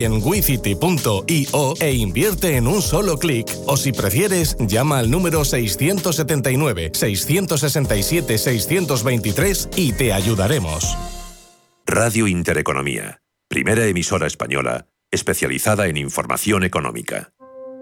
en wicity.io e invierte en un solo clic. O si prefieres, llama al número 679-667-623 y te ayudaremos. Radio Intereconomía, primera emisora española especializada en información económica.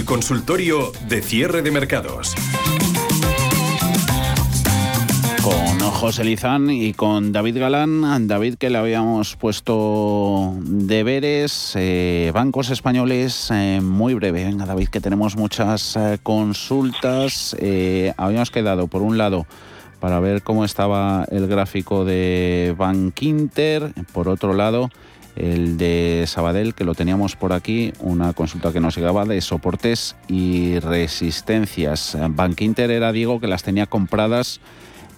El consultorio de cierre de mercados. Con José Lizán y con David Galán. David, que le habíamos puesto deberes, eh, bancos españoles, eh, muy breve. Venga, David, que tenemos muchas eh, consultas. habíamos quedado, por un lado, para ver cómo estaba el gráfico de Bank. Por otro lado, el de Sabadell, que lo teníamos por aquí, una consulta que nos llegaba de soportes y resistencias. Bank Inter era, Diego, que las tenía compradas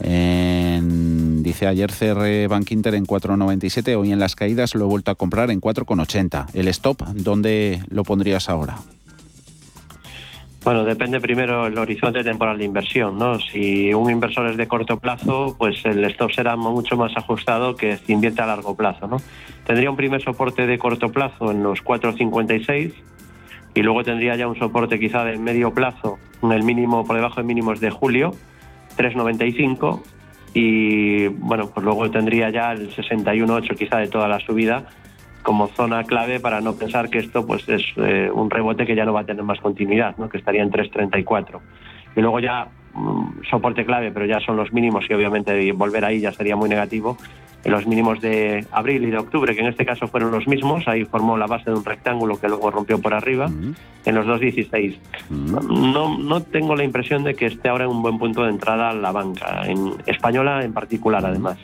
en, dice ayer CR Bank en 4,97, hoy en las caídas lo he vuelto a comprar en 4,80. ¿El stop dónde lo pondrías ahora? Bueno, depende primero el horizonte temporal de inversión, ¿no? Si un inversor es de corto plazo, pues el stop será mucho más ajustado que si invierte a largo plazo, ¿no? Tendría un primer soporte de corto plazo en los 4.56 y luego tendría ya un soporte quizá de medio plazo, en el mínimo por debajo de mínimos de julio, 3.95 y bueno, pues luego tendría ya el 61.8 quizá de toda la subida como zona clave para no pensar que esto pues es eh, un rebote que ya no va a tener más continuidad, ¿no? que estaría en 3.34. Y luego ya mm, soporte clave, pero ya son los mínimos y obviamente volver ahí ya sería muy negativo. En los mínimos de abril y de octubre, que en este caso fueron los mismos, ahí formó la base de un rectángulo que luego rompió por arriba, en los 2.16. no, no tengo la impresión de que esté ahora en un buen punto de entrada a la banca, en española en particular además.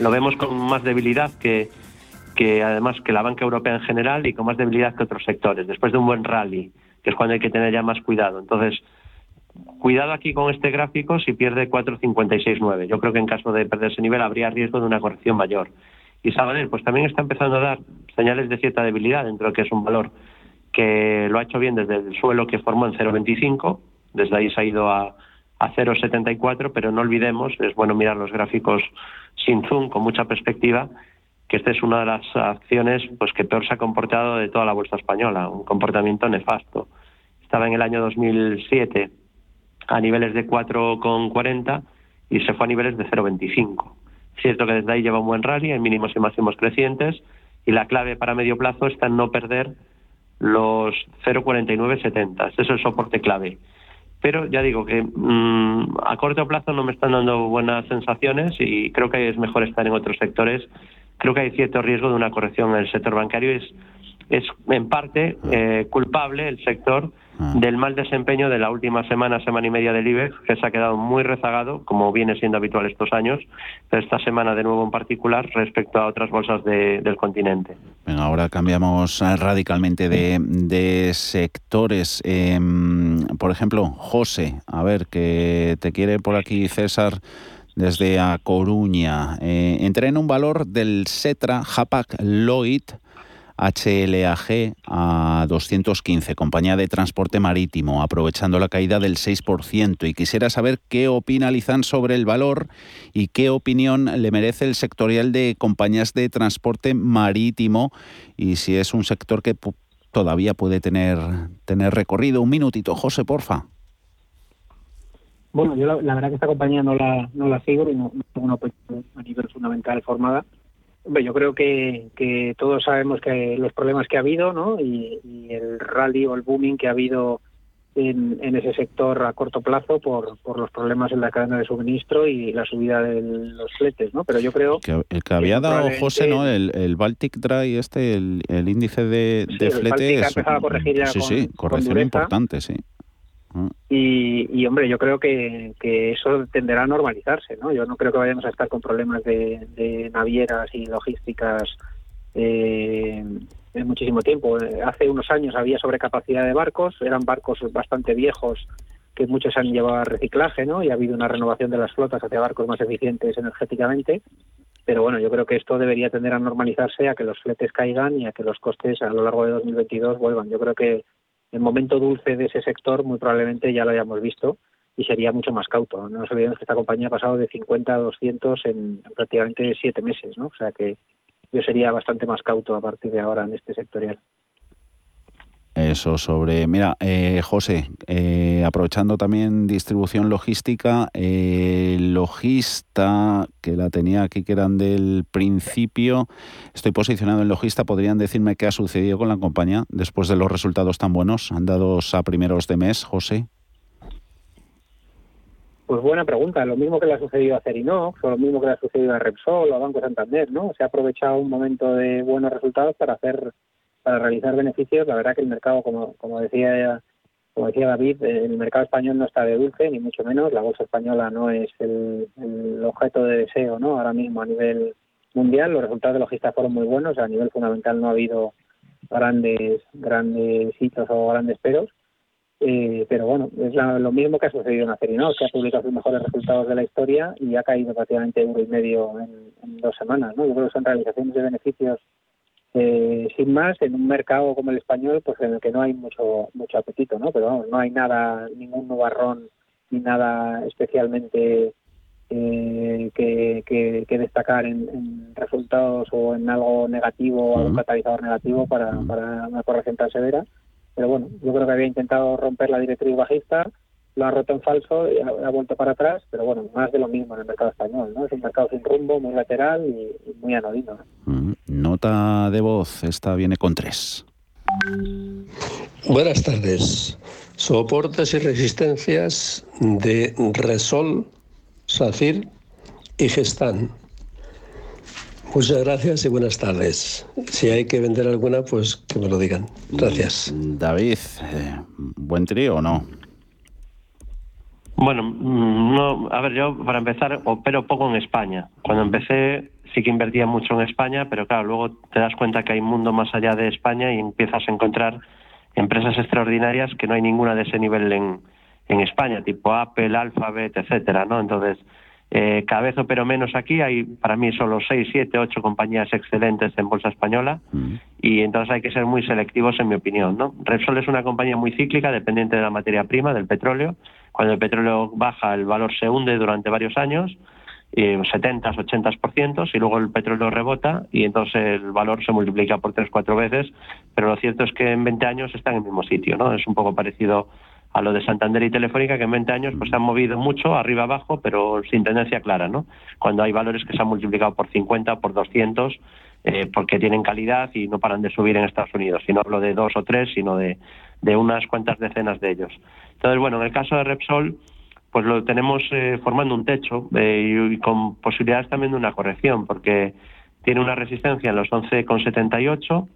Lo vemos con más debilidad que, que además que la banca europea en general y con más debilidad que otros sectores, después de un buen rally, que es cuando hay que tener ya más cuidado. Entonces, cuidado aquí con este gráfico si pierde 4,56,9. Yo creo que en caso de perder ese nivel habría riesgo de una corrección mayor. Y Sabadell, pues también está empezando a dar señales de cierta debilidad dentro de que es un valor que lo ha hecho bien desde el suelo que formó en 0,25, desde ahí se ha ido a, a 0,74, pero no olvidemos, es bueno mirar los gráficos sin zoom, con mucha perspectiva, que esta es una de las acciones pues que peor se ha comportado de toda la bolsa española, un comportamiento nefasto. Estaba en el año 2007 a niveles de 4,40 y se fue a niveles de 0,25. Cierto que desde ahí lleva un buen rally, en mínimos y máximos crecientes, y la clave para medio plazo está en no perder los 0,4970. Este es el soporte clave. Pero ya digo que mm, a corto plazo no me están dando buenas sensaciones y creo que es mejor estar en otros sectores creo que hay cierto riesgo de una corrección en el sector bancario. Es, es en parte eh, culpable el sector ah. del mal desempeño de la última semana, semana y media del IBEX, que se ha quedado muy rezagado, como viene siendo habitual estos años, pero esta semana de nuevo en particular respecto a otras bolsas del continente. Venga, ahora cambiamos eh, radicalmente de, de sectores. Em, por ejemplo, José, a ver, que te quiere por aquí César desde A Coruña. Eh, entré en un valor del Setra Hapac Lloyd HLAG a 215, compañía de transporte marítimo, aprovechando la caída del 6%. Y quisiera saber qué opina Lizán sobre el valor y qué opinión le merece el sectorial de compañías de transporte marítimo y si es un sector que todavía puede tener, tener recorrido. Un minutito, José, porfa. Bueno, yo la, verdad que esta compañía no la, no la sigo y no, tengo una opinión a nivel fundamental formada, yo creo que, que, todos sabemos que los problemas que ha habido, ¿no? Y, el rally o el booming que ha habido en, ese sector a corto plazo por, por los problemas en la cadena de suministro y la subida de los fletes, ¿no? Pero yo creo que el que había dado José, ¿no? El, Baltic Dry, este, el, índice de, de flete, sí, sí, corrección importante, sí. Y, hombre, yo creo que, eso tenderá a normalizarse, ¿no? Yo no creo que vayamos a estar con problemas de, navieras y logísticas eh, en muchísimo tiempo. Hace unos años había sobrecapacidad de barcos, eran barcos bastante viejos que muchos han llevado a reciclaje, ¿no? Y ha habido una renovación de las flotas hacia barcos más eficientes energéticamente. Pero bueno, yo creo que esto debería tender a normalizarse, a que los fletes caigan y a que los costes a lo largo de 2022 vuelvan. Yo creo que el momento dulce de ese sector muy probablemente ya lo hayamos visto y sería mucho más cauto. No nos olvidemos que esta compañía ha pasado de 50 a 200 en, prácticamente siete meses, ¿no? O sea que yo sería bastante más cauto a partir de ahora en este sectorial. Eso sobre, mira, eh, José, eh, aprovechando también distribución logística, eh, logista, que la tenía aquí, que eran del principio, estoy posicionado en logista, ¿podrían decirme qué ha sucedido con la compañía después de los resultados tan buenos, han dado a primeros de mes, José? Pues buena pregunta, lo mismo que le ha sucedido a Cerinox, o lo mismo que le ha sucedido a Repsol o a Banco Santander, ¿no? Se ha aprovechado un momento de buenos resultados para hacer para realizar beneficios, la verdad que el mercado, como, como decía como decía David, el mercado español no está de dulce, ni mucho menos. La bolsa española no es el, objeto de deseo ¿no? ahora mismo a nivel mundial. Los resultados de logista fueron muy buenos. A nivel fundamental no ha habido grandes grandes hitos o grandes peros. Eh, pero bueno, es lo mismo que ha sucedido en Acerinox, que ha publicado sus mejores resultados de la historia y ha caído prácticamente euro y medio en, en dos semanas. ¿no? Yo creo que son realizaciones de beneficios eh, sin más, en un mercado como el español, pues en el que no hay mucho mucho apetito, ¿no? Pero vamos, no hay nada, ningún nubarrón ni nada especialmente eh, que, que, destacar en, resultados o en algo negativo algún catalizador negativo para, para una corrección tan severa. Pero bueno, yo creo que había intentado romper la directriz bajista, lo ha roto en falso y ha, vuelto para atrás, pero bueno, más de lo mismo en el mercado español, ¿no? Es un mercado sin rumbo, muy lateral y, muy anodino. Nota de voz, esta viene con tres. Buenas tardes. Soportes y resistencias de Resol, SACIR y Gestan. Muchas gracias y buenas tardes. Si hay que vender alguna, pues que me lo digan. Gracias. David, eh, ¿buen trío o no? Bueno, mm, no, a ver, yo para empezar opero poco en España. Cuando empecé sí que invertía mucho en España, pero claro, luego te das cuenta que hay un mundo más allá de España y empiezas a encontrar empresas extraordinarias que no hay ninguna de ese nivel en, en España, tipo Apple, Alphabet, etcétera, ¿no? Entonces, eh, cada vez opero menos aquí, hay para mí solo 6, 7, 8 compañías excelentes en bolsa española mm. y entonces hay que ser muy selectivos en mi opinión. ¿no? Repsol es una compañía muy cíclica, dependiente de la materia prima, del petróleo. Cuando el petróleo baja, el valor se hunde durante varios años, eh, 70, 80%, y luego el petróleo rebota y entonces el valor se multiplica por 3, 4 veces, pero lo cierto es que en 20 años está en el mismo sitio. ¿no? Es un poco parecido a lo de Santander y Telefónica, que en 20 años pues se han movido mucho, arriba abajo, pero sin tendencia clara, ¿no? Cuando hay valores que se han multiplicado por 50, por 200, eh, porque tienen calidad y no paran de subir en Estados Unidos. Y no hablo de dos o tres, sino de, de unas cuantas decenas de ellos. Entonces, bueno, en el caso de Repsol, pues lo tenemos eh, formando un techo eh, y, con posibilidades también de una corrección, porque tiene una resistencia en los 11,78,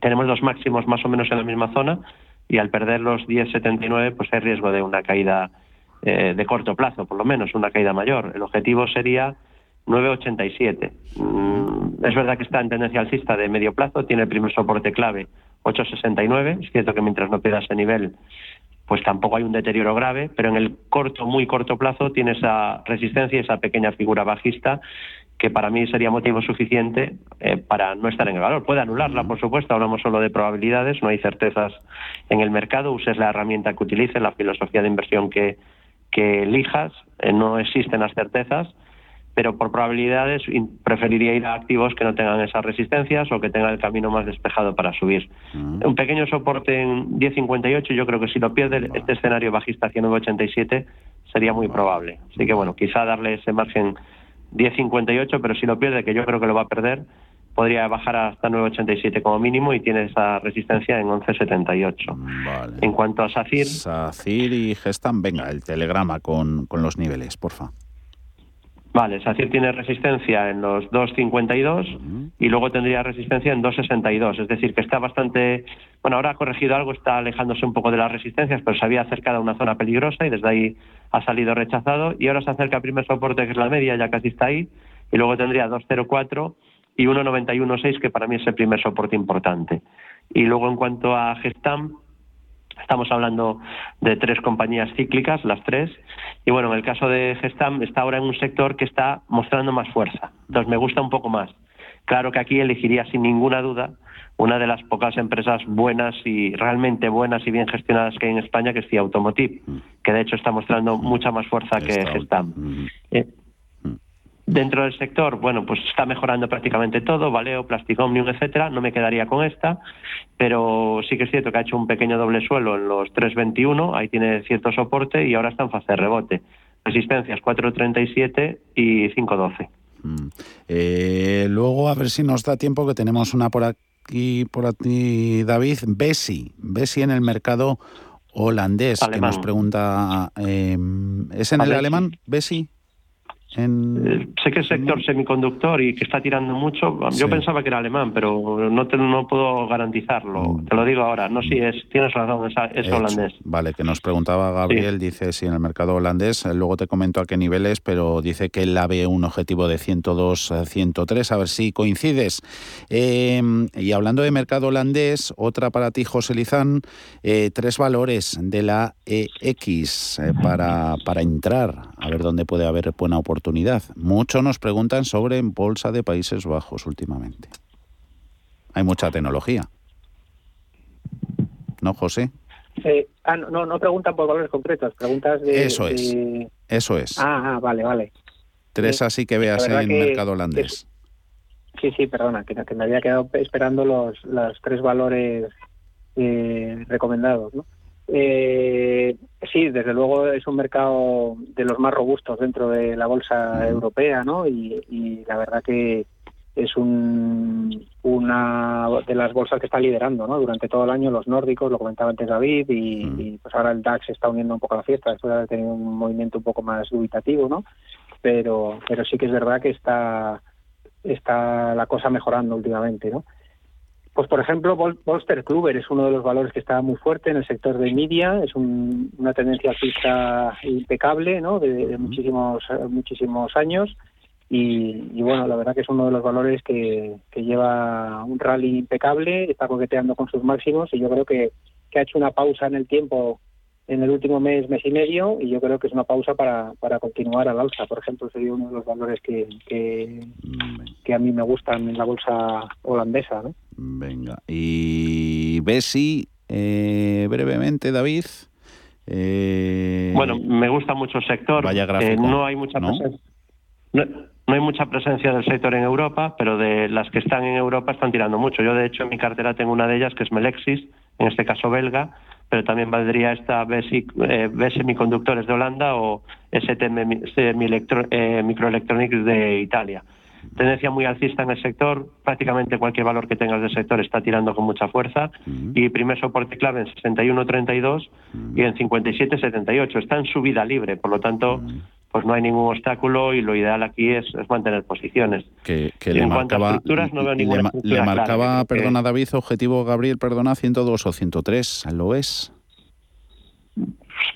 tenemos los máximos más o menos en la misma zona, y al perder los 10,79 pues hay riesgo de una caída eh, de corto plazo, por lo menos, una caída mayor. El objetivo sería 9,87. Mm, es verdad que está en tendencia alcista de medio plazo, tiene el primer soporte clave 8,69. Es cierto que mientras no pierda ese nivel, pues tampoco hay un deterioro grave, pero en el corto, muy corto plazo, tiene esa resistencia y esa pequeña figura bajista que para mí sería motivo suficiente eh, para no estar en el valor. Puede anularla, por supuesto, hablamos solo de probabilidades, no hay certezas en el mercado, uses la herramienta que utilices, la filosofía de inversión que, que elijas, eh, no existen las certezas, pero por probabilidades preferiría ir a activos que no tengan esas resistencias o que tengan el camino más despejado para subir. Un pequeño soporte en 10.58, yo creo que si lo pierde este escenario bajista hacia 9.87 sería muy probable. Así que bueno, quizá darle ese margen 10.58, pero si lo pierde, que yo creo que lo va a perder, podría bajar hasta 9.87 como mínimo y tiene esa resistencia en 11.78. Vale. En cuanto a SACIR... SACIR y Gestam, venga, el telegrama con, con los niveles, porfa. Vale, SACIR tiene resistencia en los 2.52 y luego tendría resistencia en 2.62, es decir, que está bastante, bueno, ahora ha corregido algo, está alejándose un poco de las resistencias, pero se había acercado a una zona peligrosa y desde ahí ha salido rechazado y ahora se acerca al primer soporte que es la media, ya casi está ahí, y luego tendría 2.04 y 1.91.6 que para mí es el primer soporte importante. Y luego en cuanto a Gestam, Estamos hablando de tres compañías cíclicas, las tres. Y bueno, en el caso de Gestam está ahora en un sector que está mostrando más fuerza. Entonces me gusta un poco más. Claro que aquí elegiría sin ninguna duda una de las pocas empresas buenas y realmente buenas y bien gestionadas que hay en España, que es CIA Automotive, que de hecho está mostrando mucha más fuerza que Gestam. Dentro del sector, bueno, pues está mejorando prácticamente todo, Valeo, Plastic Omnium, etcétera. No me quedaría con esta, pero sí que es cierto que ha hecho un pequeño doble suelo en los 3.21, ahí tiene cierto soporte y ahora está en fase de rebote. Resistencias 4.37 y 5.12. Mm. Eh, luego, a ver si nos da tiempo, que tenemos una por aquí, por aquí, David. Bessi, Bessi en el mercado holandés, que nos pregunta, eh, ¿es en el alemán, Bessi? Eh, sé que es sector semiconductor y que está tirando mucho. Yo pensaba que era alemán, pero no te, no puedo garantizarlo. Mm. Te lo digo ahora. No, si es, tienes razón, es, holandés. Vale, que nos preguntaba Gabriel, dice si en el mercado holandés, eh, luego te comento a qué niveles, pero dice que él la ve un objetivo de 102, 103, eh, a ver si coincides. Em, y hablando de mercado holandés, otra para ti, José Lizán, tres valores de la EX para, para entrar, a ver dónde puede haber buena oportunidad oportunidad. Muchos nos preguntan sobre bolsa de Países Bajos últimamente. Hay mucha tecnología. ¿No, José? Eh, ah, no, no preguntan por valores concretos, preguntas de... Eso es, eso es. Ah, ah, vale, vale. Tres así que veas en el mercado holandés. sí, sí, perdona, que, me había quedado esperando los, los tres valores eh, recomendados, ¿no? Eh, sí, desde luego es un mercado de los más robustos dentro de la bolsa europea, ¿no? Y, la verdad que es un, una de las bolsas que está liderando, ¿no? Durante todo el año los nórdicos, lo comentaba antes David, y, pues ahora el DAX está uniendo un poco a la fiesta después de haber tenido un movimiento un poco más dubitativo, ¿no? Pero, pero sí que es verdad que está, está la cosa mejorando últimamente, ¿no? Pues, por ejemplo, Bolster Kluber es uno de los valores que está muy fuerte en el sector de media, es una tendencia alcista impecable, ¿no? De, muchísimos muchísimos años y, bueno, la verdad que es uno de los valores que, lleva un rally impecable, está coqueteando con sus máximos y yo creo que, que ha hecho una pausa en el tiempo en el último mes, mes y medio, y yo creo que es una pausa para, para continuar al alza. Por ejemplo, sería uno de los valores que, que, a mí me gustan en la bolsa holandesa. ¿no? Venga, y Bessi, eh, brevemente, David. Eh, bueno, me gusta mucho el sector. Vaya eh, no hay mucha presencia. No, hay mucha presencia del sector en Europa, pero de las que están en Europa están tirando mucho. Yo, de hecho, en mi cartera tengo una de ellas que es Melexis, en este caso belga, pero también valdría esta B, eh, Semiconductores de Holanda o ST eh, Microelectronics de Italia. Tendencia muy alcista en el sector, prácticamente cualquier valor que tengas del sector está tirando con mucha fuerza y primer soporte clave en 61.32 y en 57.78. Está en subida libre, por lo tanto, pues no hay ningún obstáculo y lo ideal aquí es, mantener posiciones. Que, le marcaba, no veo ninguna le, le marcaba, perdona David, objetivo Gabriel, perdona, 102 o 103, ¿lo es?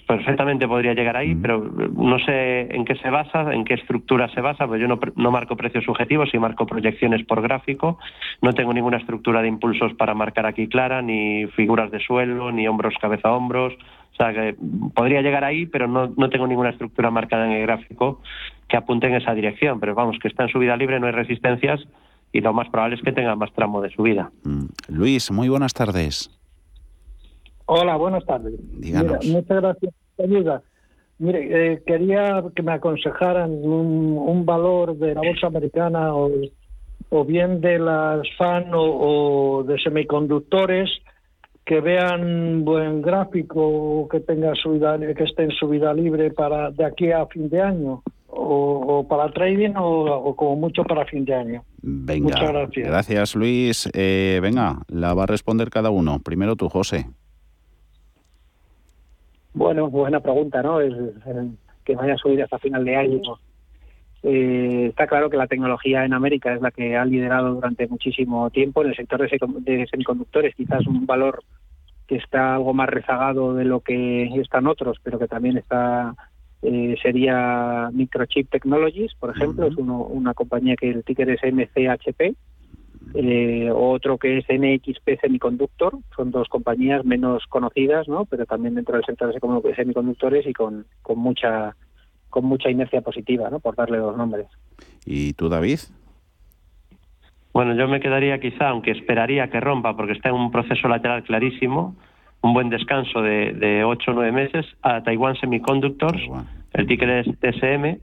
Perfectamente podría llegar ahí, pero no sé en qué se basa, en qué estructura se basa, pues yo no, no marco precios subjetivos y marco proyecciones por gráfico, no tengo ninguna estructura de impulsos para marcar aquí clara, ni figuras de suelo, ni hombros, cabeza, hombros, o sea que podría llegar ahí, pero no, no tengo ninguna estructura marcada en el gráfico que apunte en esa dirección, pero vamos, que está en subida libre, no hay resistencias y lo más probable es que tenga más tramo de subida. Mm. Luis, muy buenas tardes. Hola, buenas tardes. muchas gracias por tu ayuda. Mire, eh, quería que me aconsejaran un, valor de la bolsa americana o, bien de las FAN o, de semiconductores que vean buen gráfico que tenga subida, que esté en subida libre para de aquí a fin de año o, para trading o, como mucho para fin de año. Venga, Muchas gracias. Gracias, Luis. Eh, venga, la va a responder cada uno. Primero tú, José. Bueno, buena pregunta, ¿no? Es, que vaya a subir hasta final de año. Eh, está claro que la tecnología en América es la que ha liderado durante muchísimo tiempo en el sector de semiconductores, quizás un valor que está algo más rezagado de lo que están otros, pero que también está eh, sería Microchip Technologies, por ejemplo, es una compañía que el ticker es MCHP, eh, otro que es NXP Semiconductor, son dos compañías menos conocidas, ¿no? pero también dentro del sector de semiconductores y con, con mucha con mucha inercia positiva, ¿no? por darle dos nombres. ¿Y tú, David? Bueno, yo me quedaría quizá, aunque esperaría que rompa, porque está en un proceso lateral clarísimo, un buen descanso de, de 8 o 9 meses, a Taiwan Semiconductors, el ticker es TSM,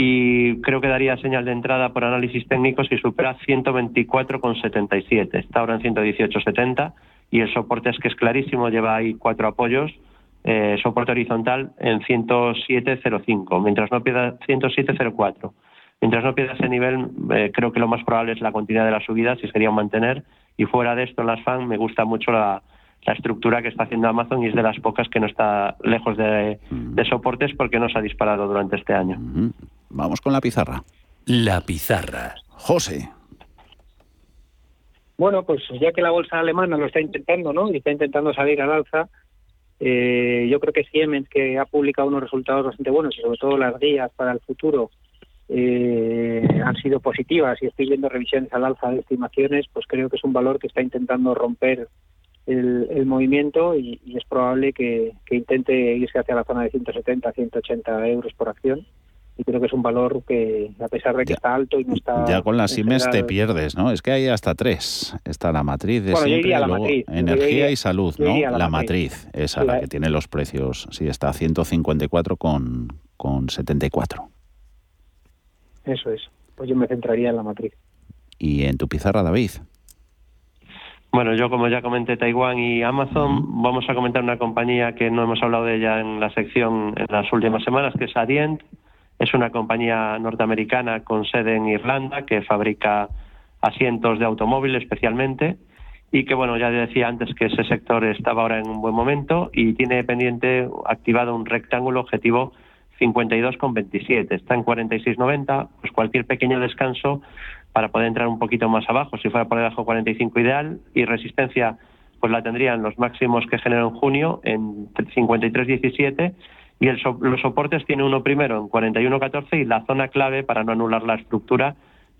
y creo que daría señal de entrada por análisis técnico si supera 124,77. Está ahora en 118,70 y el soporte es que es clarísimo, lleva ahí cuatro apoyos, eh, soporte horizontal en 107,05, mientras no pierda 107,04. Mientras no pierda ese nivel, eh, creo que lo más probable es la continuidad de la subida, si sería mantener. Y fuera de esto, en las FAN me gusta mucho la, estructura que está haciendo Amazon y es de las pocas que no está lejos de, soportes porque no se ha disparado durante este año. Vamos con la pizarra. La pizarra. José. Bueno, pues ya que la bolsa alemana lo está intentando, ¿no? Y está intentando salir al alza, eh, yo creo que Siemens, que ha publicado unos resultados bastante buenos y sobre todo las guías para el futuro, eh, han sido positivas y estoy viendo revisiones al alza de estimaciones, pues creo que es un valor que está intentando romper el, movimiento y, es probable que, intente irse hacia la zona de 170, 180 euros por acción. Y creo que es un valor que, a pesar de que está alto y no está. Ya con las Siemens te pierdes, ¿no? Es que hay hasta tres. Está la matriz de siempre, luego energía y salud, ¿no? La, matriz, esa, la, que tiene los precios. Sí, está a 154 con, con 74. Eso es. Pues yo me centraría en la matriz. ¿Y en tu pizarra, David? Bueno, yo como ya comenté Taiwán y Amazon, vamos a comentar una compañía que no hemos hablado de ella en la sección en las últimas semanas, que es Adient. Es una compañía norteamericana con sede en Irlanda que fabrica asientos de automóvil especialmente y que bueno, ya decía antes que ese sector estaba ahora en un buen momento y tiene pendiente activado un rectángulo objetivo 52,27, está en 46,90, pues cualquier pequeño descanso para poder entrar un poquito más abajo, si fuera por debajo 45 ideal, y resistencia pues la tendrían los máximos que generó en junio en 53,17 y el los soportes tiene uno primero en 41,14 y la zona clave para no anular la estructura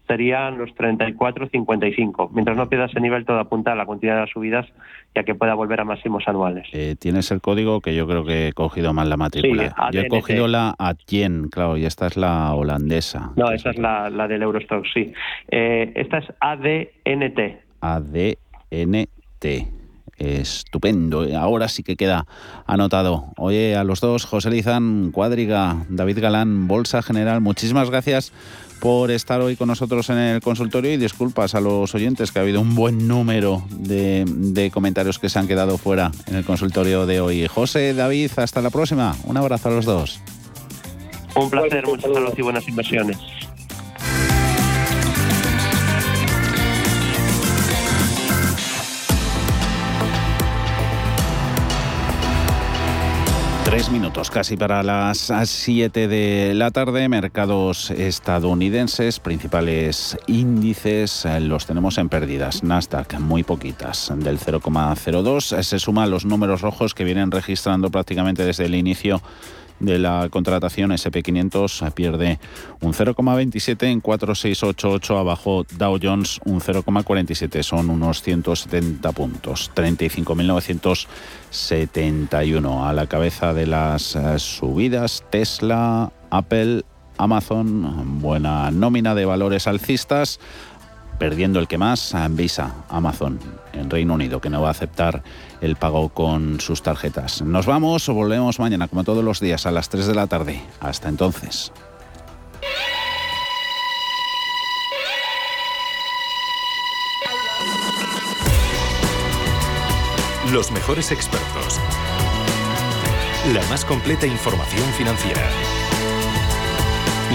serían los 34,55. Mientras no pierda ese nivel, todo apunta a la continuidad de las subidas, ya que pueda volver a máximos anuales. Eh, tienes el código que yo creo que he cogido mal la matrícula. yo he cogido la ATIEN, claro, y esta es la holandesa. No, esa es la, la del Eurostock, sí. Eh, esta es ADNT. ADNT. Estupendo. Ahora sí que queda anotado. Oye, a los dos, José Lizán, Cuadriga, David Galán, Bolsa General, muchísimas gracias por estar hoy con nosotros en el consultorio y disculpas a los oyentes que ha habido un buen número de, comentarios que se han quedado fuera en el consultorio de hoy. José, David, hasta la próxima. Un abrazo a los dos. Un placer, muchas saludos y buenas inversiones. Tres minutos casi para las siete de la tarde. Mercados estadounidenses, principales índices, eh, los tenemos en pérdidas. Nasdaq, muy poquitas, del 0,02. Se suman los números rojos que vienen registrando prácticamente desde el inicio de la contratación SP500 pierde un 0,27 en 4688 abajo Dow Jones un 0,47 son unos 170 puntos 35.971 a la cabeza de las eh, subidas Tesla Apple Amazon buena nómina de valores alcistas perdiendo el que más, Visa, Amazon, en Reino Unido, que no va a aceptar el pago con sus tarjetas. Nos vamos o volvemos mañana, como todos los días, a las 3 de la tarde. Hasta entonces. Los mejores expertos. La más completa información financiera.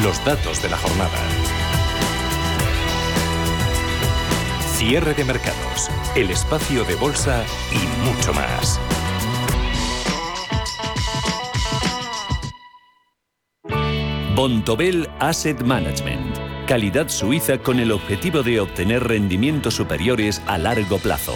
los datos de la jornada. Cierre de mercados, el espacio de bolsa y mucho más. Bontobel Asset Management. Calidad suiza con el objetivo de obtener rendimientos superiores a largo plazo.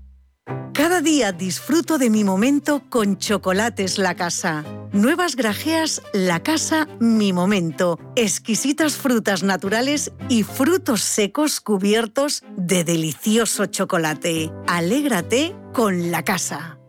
Cada día disfruto de mi momento con Chocolates La Casa. Nuevas grajeas La Casa Mi Momento. Exquisitas frutas naturales y frutos secos cubiertos de delicioso chocolate. Alégrate con La Casa.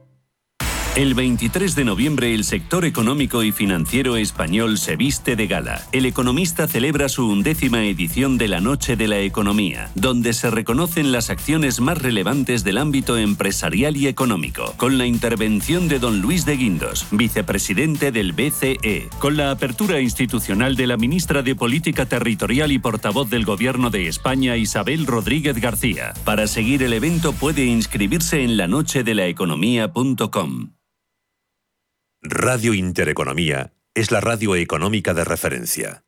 El 23 de noviembre el sector económico y financiero español se viste de gala. El economista celebra su undécima edición de la Noche de la Economía, donde se reconocen las acciones más relevantes del ámbito empresarial y económico, con la intervención de don Luis de Guindos, vicepresidente del BCE, con la apertura institucional de la ministra de Política Territorial y portavoz del Gobierno de España Isabel Rodríguez García. Para seguir el evento puede inscribirse en lanochedelaeconomía.com. Radio Intereconomía es la radio económica de referencia.